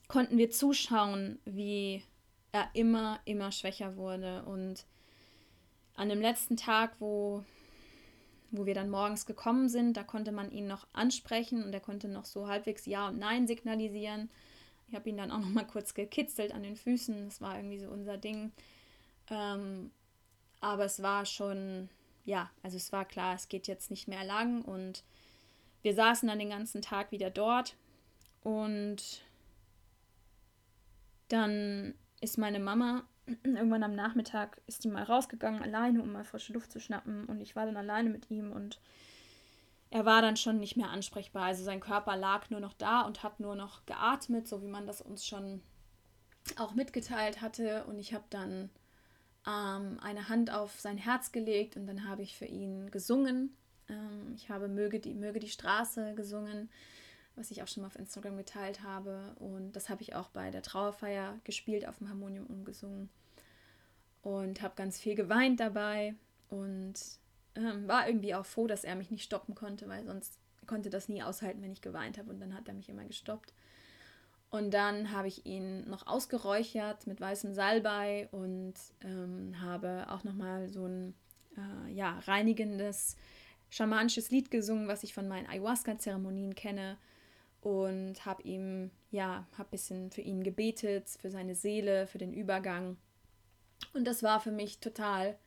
konnten wir zuschauen, wie er immer, immer schwächer wurde. Und an dem letzten Tag, wo, wo wir dann morgens gekommen sind, da konnte man ihn noch ansprechen und er konnte noch so halbwegs Ja und Nein signalisieren. Ich habe ihn dann auch noch mal kurz gekitzelt an den Füßen. Das war irgendwie so unser Ding. Ähm, aber es war schon, ja, also es war klar, es geht jetzt nicht mehr lang und wir saßen dann den ganzen Tag wieder dort und dann ist meine Mama irgendwann am Nachmittag ist die mal rausgegangen alleine, um mal frische Luft zu schnappen und ich war dann alleine mit ihm und er war dann schon nicht mehr ansprechbar. Also sein Körper lag nur noch da und hat nur noch geatmet, so wie man das uns schon auch mitgeteilt hatte. Und ich habe dann ähm, eine Hand auf sein Herz gelegt und dann habe ich für ihn gesungen. Ähm, ich habe Möge die, Möge die Straße gesungen was ich auch schon mal auf Instagram geteilt habe. Und das habe ich auch bei der Trauerfeier gespielt, auf dem Harmonium umgesungen. Und habe ganz viel geweint dabei und ähm, war irgendwie auch froh, dass er mich nicht stoppen konnte, weil sonst konnte das nie aushalten, wenn ich geweint habe. Und dann hat er mich immer gestoppt. Und dann habe ich ihn noch ausgeräuchert mit weißem Salbei und ähm, habe auch nochmal so ein äh, ja, reinigendes schamanisches Lied gesungen, was ich von meinen Ayahuasca-Zeremonien kenne und habe ihm, ja, habe ein bisschen für ihn gebetet, für seine Seele, für den Übergang. Und das war für mich total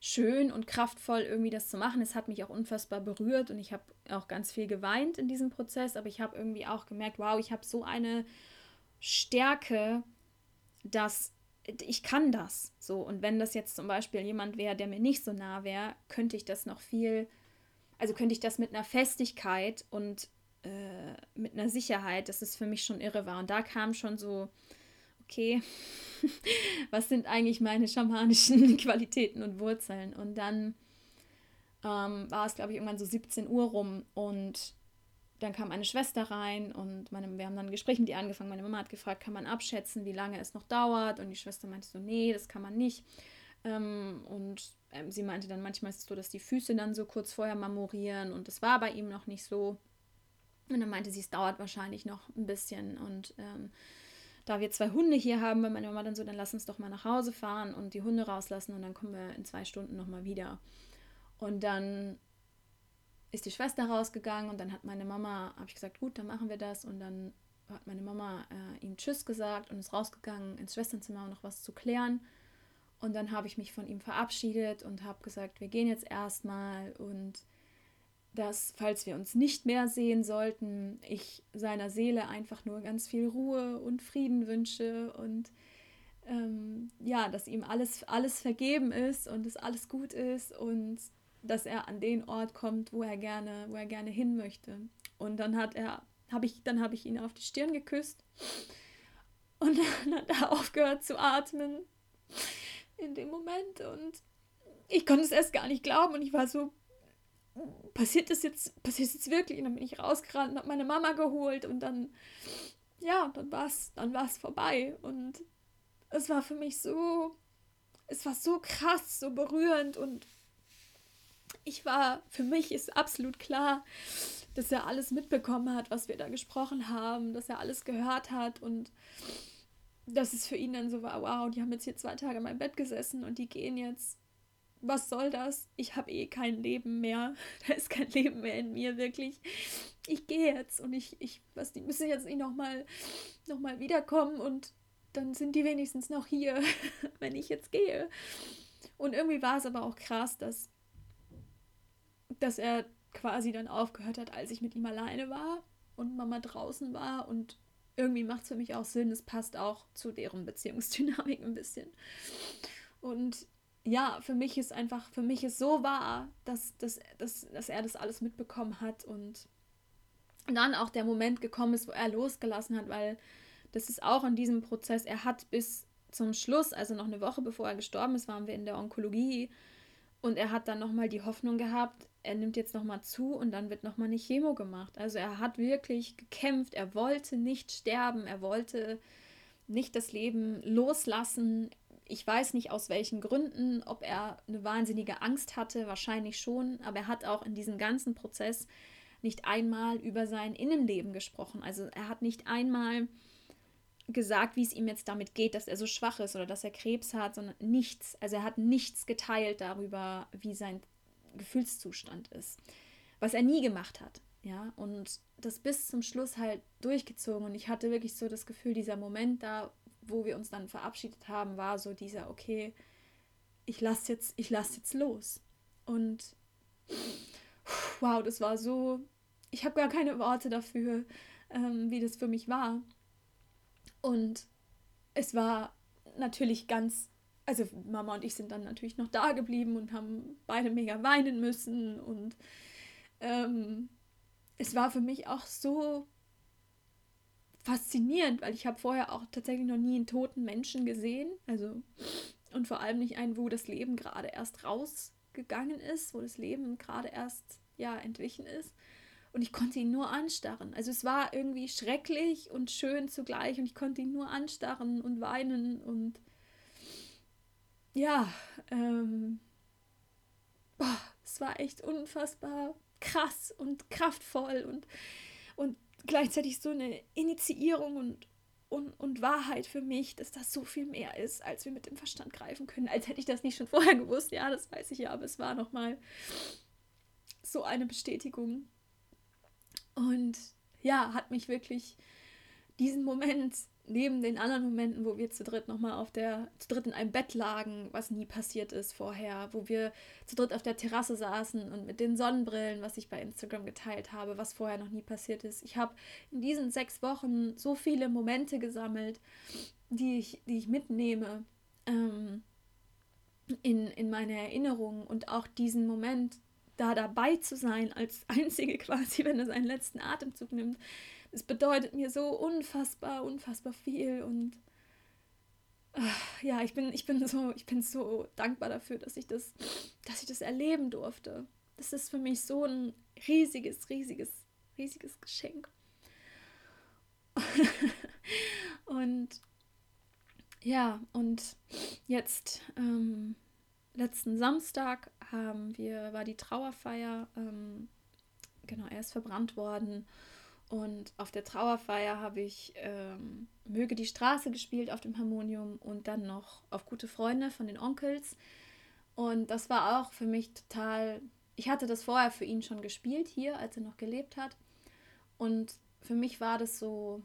schön und kraftvoll, irgendwie das zu machen. Es hat mich auch unfassbar berührt und ich habe auch ganz viel geweint in diesem Prozess, aber ich habe irgendwie auch gemerkt, wow, ich habe so eine Stärke, dass ich kann das so. Und wenn das jetzt zum Beispiel jemand wäre, der mir nicht so nah wäre, könnte ich das noch viel, also könnte ich das mit einer Festigkeit und äh, mit einer Sicherheit, dass es für mich schon irre war. Und da kam schon so, okay, was sind eigentlich meine schamanischen Qualitäten und Wurzeln? Und dann ähm, war es, glaube ich, irgendwann so 17 Uhr rum und dann kam meine Schwester rein und meine, wir haben dann ein Gespräch mit ihr angefangen. Meine Mama hat gefragt, kann man abschätzen, wie lange es noch dauert? Und die Schwester meinte so, nee, das kann man nicht. Ähm, und ähm, sie meinte dann, manchmal ist es so, dass die Füße dann so kurz vorher marmorieren und das war bei ihm noch nicht so. Und dann meinte sie, es dauert wahrscheinlich noch ein bisschen. Und ähm, da wir zwei Hunde hier haben, bei meiner Mama dann so, dann lass uns doch mal nach Hause fahren und die Hunde rauslassen und dann kommen wir in zwei Stunden nochmal wieder. Und dann ist die Schwester rausgegangen und dann hat meine Mama, habe ich gesagt, gut, dann machen wir das. Und dann hat meine Mama äh, ihm Tschüss gesagt und ist rausgegangen ins Schwesternzimmer, um noch was zu klären. Und dann habe ich mich von ihm verabschiedet und habe gesagt, wir gehen jetzt erstmal und dass, falls wir uns nicht mehr sehen sollten, ich seiner Seele einfach nur ganz viel Ruhe und Frieden wünsche und ähm, ja, dass ihm alles, alles vergeben ist und dass alles gut ist und dass er an den Ort kommt, wo er gerne, wo er gerne hin möchte. Und dann hat er, habe ich, dann habe ich ihn auf die Stirn geküsst und dann hat er aufgehört zu atmen in dem Moment und ich konnte es erst gar nicht glauben und ich war so, passiert das jetzt, passiert das jetzt wirklich? Und dann bin ich rausgerannt und habe meine Mama geholt und dann, ja, dann war es dann war's vorbei. Und es war für mich so, es war so krass, so berührend und ich war, für mich ist absolut klar, dass er alles mitbekommen hat, was wir da gesprochen haben, dass er alles gehört hat und dass es für ihn dann so war, wow, die haben jetzt hier zwei Tage in meinem Bett gesessen und die gehen jetzt. Was soll das? Ich habe eh kein Leben mehr. Da ist kein Leben mehr in mir, wirklich. Ich gehe jetzt und ich, ich, was, die müssen jetzt nicht nochmal noch mal wiederkommen und dann sind die wenigstens noch hier, wenn ich jetzt gehe. Und irgendwie war es aber auch krass, dass dass er quasi dann aufgehört hat, als ich mit ihm alleine war und Mama draußen war. Und irgendwie macht es für mich auch Sinn, es passt auch zu deren Beziehungsdynamik ein bisschen. Und ja, für mich ist einfach, für mich ist so wahr, dass, dass, dass, dass er das alles mitbekommen hat und dann auch der Moment gekommen ist, wo er losgelassen hat, weil das ist auch in diesem Prozess, er hat bis zum Schluss, also noch eine Woche bevor er gestorben ist, waren wir in der Onkologie und er hat dann nochmal die Hoffnung gehabt, er nimmt jetzt nochmal zu und dann wird nochmal eine Chemo gemacht. Also er hat wirklich gekämpft, er wollte nicht sterben, er wollte nicht das Leben loslassen. Ich weiß nicht aus welchen Gründen, ob er eine wahnsinnige Angst hatte, wahrscheinlich schon, aber er hat auch in diesem ganzen Prozess nicht einmal über sein Innenleben gesprochen. Also er hat nicht einmal gesagt, wie es ihm jetzt damit geht, dass er so schwach ist oder dass er Krebs hat, sondern nichts. Also er hat nichts geteilt darüber, wie sein Gefühlszustand ist, was er nie gemacht hat. Ja, und das bis zum Schluss halt durchgezogen. Und ich hatte wirklich so das Gefühl, dieser Moment da, wo wir uns dann verabschiedet haben, war so dieser, okay, ich lasse jetzt, ich lasse jetzt los. Und wow, das war so, ich habe gar keine Worte dafür, ähm, wie das für mich war. Und es war natürlich ganz also Mama und ich sind dann natürlich noch da geblieben und haben beide mega weinen müssen. Und ähm, es war für mich auch so faszinierend, weil ich habe vorher auch tatsächlich noch nie einen toten Menschen gesehen. Also und vor allem nicht einen, wo das Leben gerade erst rausgegangen ist, wo das Leben gerade erst ja entwichen ist. Und ich konnte ihn nur anstarren. Also es war irgendwie schrecklich und schön zugleich und ich konnte ihn nur anstarren und weinen und ja, ähm, boah, es war echt unfassbar krass und kraftvoll und, gleichzeitig so eine Initiierung und, und, und Wahrheit für mich, dass das so viel mehr ist, als wir mit dem Verstand greifen können. Als hätte ich das nicht schon vorher gewusst. Ja, das weiß ich ja, aber es war nochmal so eine Bestätigung. Und ja, hat mich wirklich diesen Moment neben den anderen Momenten, wo wir zu dritt nochmal auf der, zu dritt in einem Bett lagen, was nie passiert ist vorher, wo wir zu dritt auf der Terrasse saßen und mit den Sonnenbrillen, was ich bei Instagram geteilt habe, was vorher noch nie passiert ist. Ich habe in diesen sechs Wochen so viele Momente gesammelt, die ich, die ich mitnehme ähm, in, in meine Erinnerungen und auch diesen Moment da dabei zu sein, als Einzige quasi, wenn es einen letzten Atemzug nimmt es bedeutet mir so unfassbar, unfassbar viel und ach, ja, ich bin, ich bin so, ich bin so dankbar dafür, dass ich das, dass ich das erleben durfte. Das ist für mich so ein riesiges, riesiges, riesiges Geschenk. und ja, und jetzt ähm, letzten Samstag haben wir, war die Trauerfeier, ähm, genau, er ist verbrannt worden und auf der Trauerfeier habe ich ähm, Möge die Straße gespielt auf dem Harmonium und dann noch auf Gute Freunde von den Onkels. Und das war auch für mich total. Ich hatte das vorher für ihn schon gespielt hier, als er noch gelebt hat. Und für mich war das so.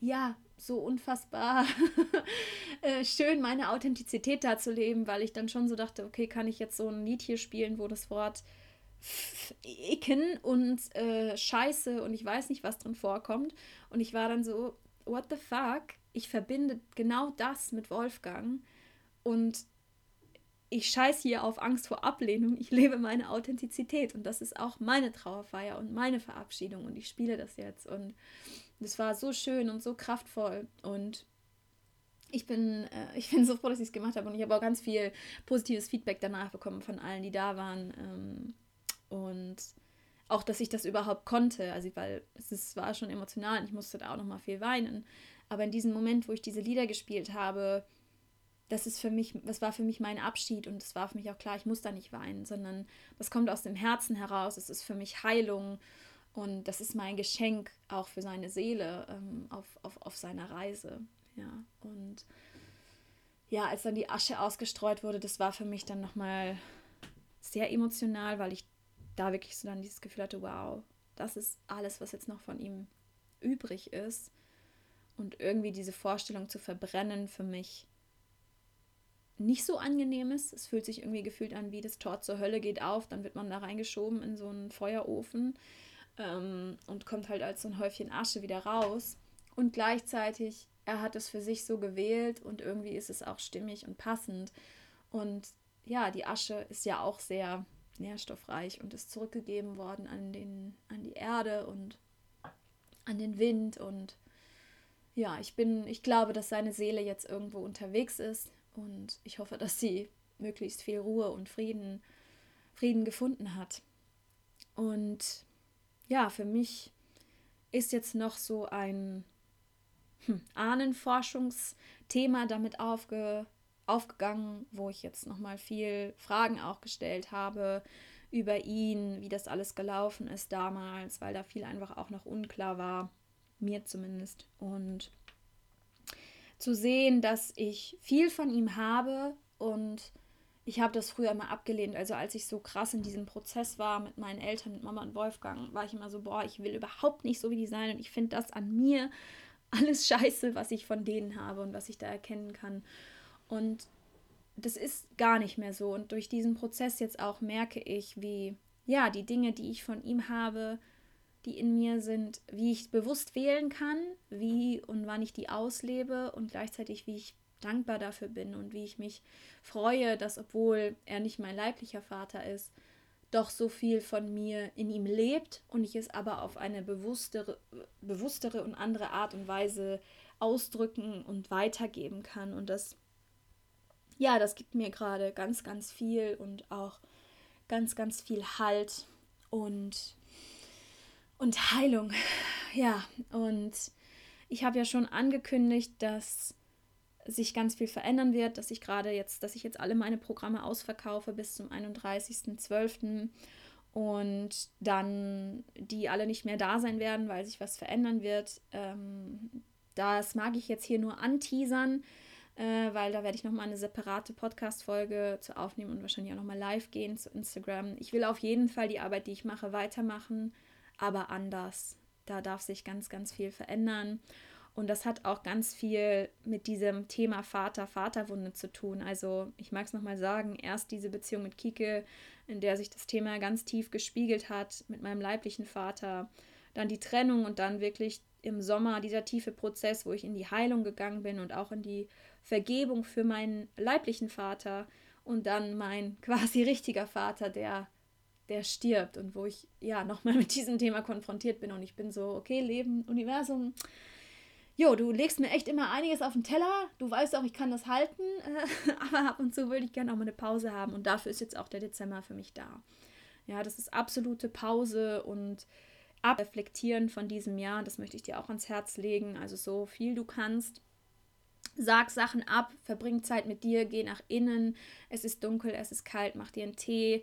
Ja, so unfassbar äh, schön, meine Authentizität da zu leben, weil ich dann schon so dachte, okay, kann ich jetzt so ein Lied hier spielen, wo das Wort Icken und äh, Scheiße und ich weiß nicht, was drin vorkommt. Und ich war dann so, what the fuck? Ich verbinde genau das mit Wolfgang und ich scheiße hier auf Angst vor Ablehnung. Ich lebe meine Authentizität und das ist auch meine Trauerfeier und meine Verabschiedung und ich spiele das jetzt. Und das war so schön und so kraftvoll und ich bin, äh, ich bin so froh, dass ich es gemacht habe und ich habe auch ganz viel positives Feedback danach bekommen von allen, die da waren. Ähm, und auch, dass ich das überhaupt konnte, also weil es ist, war schon emotional und ich musste da auch noch mal viel weinen. Aber in diesem Moment, wo ich diese Lieder gespielt habe, das ist für mich, das war für mich mein Abschied und es war für mich auch klar, ich muss da nicht weinen, sondern das kommt aus dem Herzen heraus. Es ist für mich Heilung und das ist mein Geschenk auch für seine Seele ähm, auf, auf, auf seiner Reise. Ja, und ja, als dann die Asche ausgestreut wurde, das war für mich dann nochmal sehr emotional, weil ich da wirklich so dann dieses Gefühl hatte, wow, das ist alles, was jetzt noch von ihm übrig ist. Und irgendwie diese Vorstellung zu verbrennen für mich nicht so angenehm ist. Es fühlt sich irgendwie gefühlt an, wie das Tor zur Hölle geht auf, dann wird man da reingeschoben in so einen Feuerofen ähm, und kommt halt als so ein Häufchen Asche wieder raus. Und gleichzeitig, er hat es für sich so gewählt und irgendwie ist es auch stimmig und passend. Und ja, die Asche ist ja auch sehr nährstoffreich und ist zurückgegeben worden an, den, an die Erde und an den Wind. Und ja, ich bin, ich glaube, dass seine Seele jetzt irgendwo unterwegs ist und ich hoffe, dass sie möglichst viel Ruhe und Frieden, Frieden gefunden hat. Und ja, für mich ist jetzt noch so ein hm, Ahnenforschungsthema damit aufge, aufgegangen, wo ich jetzt nochmal viel Fragen auch gestellt habe über ihn, wie das alles gelaufen ist damals, weil da viel einfach auch noch unklar war, mir zumindest. Und zu sehen, dass ich viel von ihm habe und ich habe das früher immer abgelehnt. Also als ich so krass in diesem Prozess war mit meinen Eltern, mit Mama und Wolfgang, war ich immer so, boah, ich will überhaupt nicht so wie die sein und ich finde das an mir alles scheiße, was ich von denen habe und was ich da erkennen kann. Und das ist gar nicht mehr so. Und durch diesen Prozess jetzt auch merke ich, wie, ja, die Dinge, die ich von ihm habe, die in mir sind, wie ich bewusst wählen kann, wie und wann ich die auslebe und gleichzeitig, wie ich dankbar dafür bin und wie ich mich freue, dass obwohl er nicht mein leiblicher Vater ist, doch so viel von mir in ihm lebt und ich es aber auf eine bewusstere, bewusstere und andere Art und Weise ausdrücken und weitergeben kann. Und das ja, das gibt mir gerade ganz, ganz viel und auch ganz, ganz viel Halt und, und Heilung. Ja, und ich habe ja schon angekündigt, dass sich ganz viel verändern wird, dass ich gerade jetzt, dass ich jetzt alle meine Programme ausverkaufe bis zum 31.12. und dann die alle nicht mehr da sein werden, weil sich was verändern wird. Ähm, das mag ich jetzt hier nur anteasern äh, weil da werde ich nochmal eine separate Podcast-Folge zu aufnehmen und wahrscheinlich auch nochmal live gehen zu Instagram. Ich will auf jeden Fall die Arbeit, die ich mache, weitermachen, aber anders. da darf sich ganz, ganz viel verändern. Und das hat auch ganz viel mit diesem Thema Vater-Vaterwunde zu tun. Also ich mag es nochmal sagen, erst diese Beziehung mit Kike, in der sich das Thema ganz tief gespiegelt hat mit meinem leiblichen Vater, dann die Trennung und dann wirklich im Sommer dieser tiefe Prozess, wo ich in die Heilung gegangen bin und auch in die Vergebung für meinen leiblichen Vater und dann mein quasi richtiger Vater, der der stirbt und wo ich ja nochmal mit diesem Thema konfrontiert bin und ich bin so, okay, Leben, Universum, jo, du legst mir echt immer einiges auf den Teller, du weißt auch, ich kann das halten, äh, aber ab und zu würde ich gerne auch mal eine Pause haben und dafür ist jetzt auch der Dezember für mich da. Ja, das ist absolute Pause und Abreflektieren von diesem Jahr, das möchte ich dir auch ans Herz legen, also so viel du kannst. Sag Sachen ab, verbring Zeit mit dir, geh nach innen. Es ist dunkel, es ist kalt, mach dir einen Tee,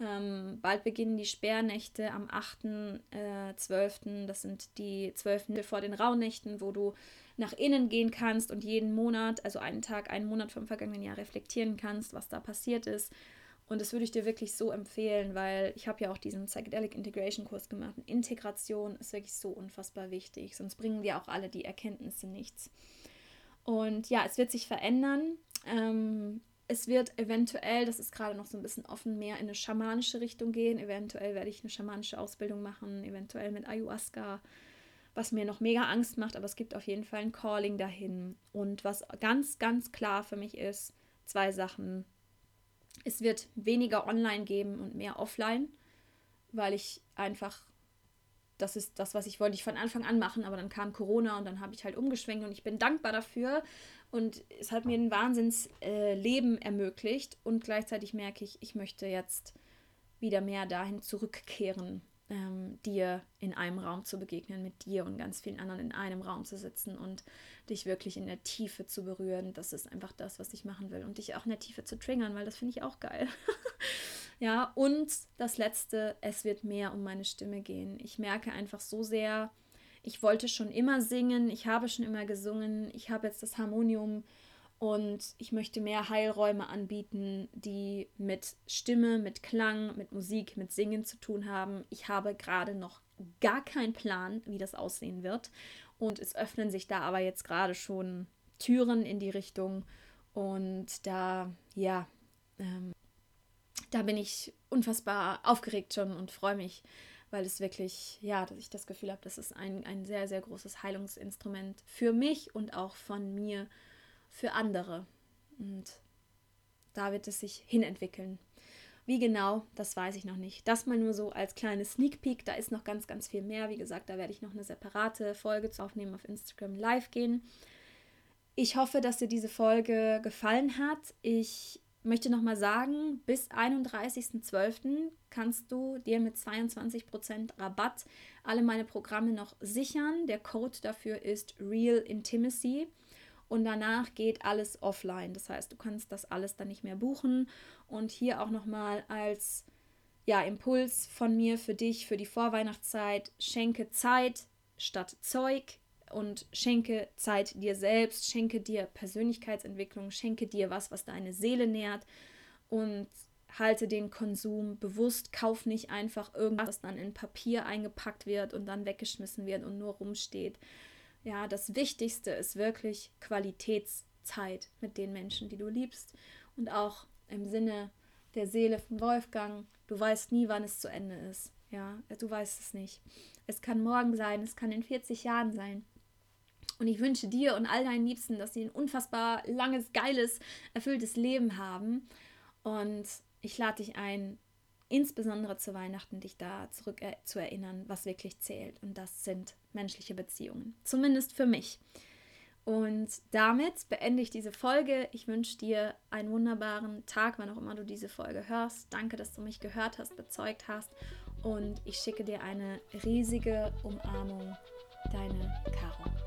ähm, bald beginnen die Sperrnächte am 8.12. Äh, das sind die 12. vor den Rauhnächten, wo du nach innen gehen kannst und jeden Monat, also einen Tag, einen Monat vom vergangenen Jahr reflektieren kannst, was da passiert ist. Und das würde ich dir wirklich so empfehlen, weil ich habe ja auch diesen Psychedelic Integration Kurs gemacht. Und Integration ist wirklich so unfassbar wichtig, sonst bringen dir auch alle die Erkenntnisse nichts. Und ja, es wird sich verändern. Ähm, es wird eventuell, das ist gerade noch so ein bisschen offen, mehr in eine schamanische Richtung gehen. Eventuell werde ich eine schamanische Ausbildung machen, eventuell mit Ayahuasca, was mir noch mega Angst macht, aber es gibt auf jeden Fall ein Calling dahin. Und was ganz, ganz klar für mich ist, zwei Sachen. Es wird weniger online geben und mehr offline, weil ich einfach das ist das, was ich wollte ich von Anfang an machen, aber dann kam Corona und dann habe ich halt umgeschwenkt und ich bin dankbar dafür. Und es hat mir ein Wahnsinnsleben äh, ermöglicht und gleichzeitig merke ich, ich möchte jetzt wieder mehr dahin zurückkehren, ähm, dir in einem Raum zu begegnen, mit dir und ganz vielen anderen in einem Raum zu sitzen und dich wirklich in der Tiefe zu berühren. Das ist einfach das, was ich machen will und dich auch in der Tiefe zu triggern, weil das finde ich auch geil. Ja, und das Letzte, es wird mehr um meine Stimme gehen. Ich merke einfach so sehr, ich wollte schon immer singen, ich habe schon immer gesungen, ich habe jetzt das Harmonium und ich möchte mehr Heilräume anbieten, die mit Stimme, mit Klang, mit Musik, mit Singen zu tun haben. Ich habe gerade noch gar keinen Plan, wie das aussehen wird. Und es öffnen sich da aber jetzt gerade schon Türen in die Richtung. Und da, ja, ähm, da bin ich unfassbar aufgeregt schon und freue mich, weil es wirklich, ja, dass ich das Gefühl habe, das ist ein, ein sehr, sehr großes Heilungsinstrument für mich und auch von mir für andere. Und da wird es sich hinentwickeln. Wie genau, das weiß ich noch nicht. Das mal nur so als kleine Sneak Peek. Da ist noch ganz, ganz viel mehr. Wie gesagt, da werde ich noch eine separate Folge zu aufnehmen, auf Instagram live gehen. Ich hoffe, dass dir diese Folge gefallen hat. Ich möchte nochmal sagen, bis 31.12. kannst du dir mit 22% Rabatt alle meine Programme noch sichern. Der Code dafür ist Real Intimacy. Und danach geht alles offline. Das heißt, du kannst das alles dann nicht mehr buchen. Und hier auch nochmal als ja, Impuls von mir für dich, für die Vorweihnachtszeit, schenke Zeit statt Zeug und schenke Zeit dir selbst, schenke dir Persönlichkeitsentwicklung, schenke dir was, was deine Seele nährt und halte den Konsum bewusst, kauf nicht einfach irgendwas, was dann in Papier eingepackt wird und dann weggeschmissen wird und nur rumsteht. Ja, das Wichtigste ist wirklich Qualitätszeit mit den Menschen, die du liebst und auch im Sinne der Seele von Wolfgang, du weißt nie, wann es zu Ende ist. Ja, du weißt es nicht. Es kann morgen sein, es kann in 40 Jahren sein. Und ich wünsche dir und all deinen Liebsten, dass sie ein unfassbar langes, geiles, erfülltes Leben haben. Und ich lade dich ein, insbesondere zu Weihnachten dich da zurück äh, zu erinnern, was wirklich zählt. Und das sind menschliche Beziehungen. Zumindest für mich. Und damit beende ich diese Folge. Ich wünsche dir einen wunderbaren Tag, wann auch immer du diese Folge hörst. Danke, dass du mich gehört hast, bezeugt hast. Und ich schicke dir eine riesige Umarmung. Deine Caro.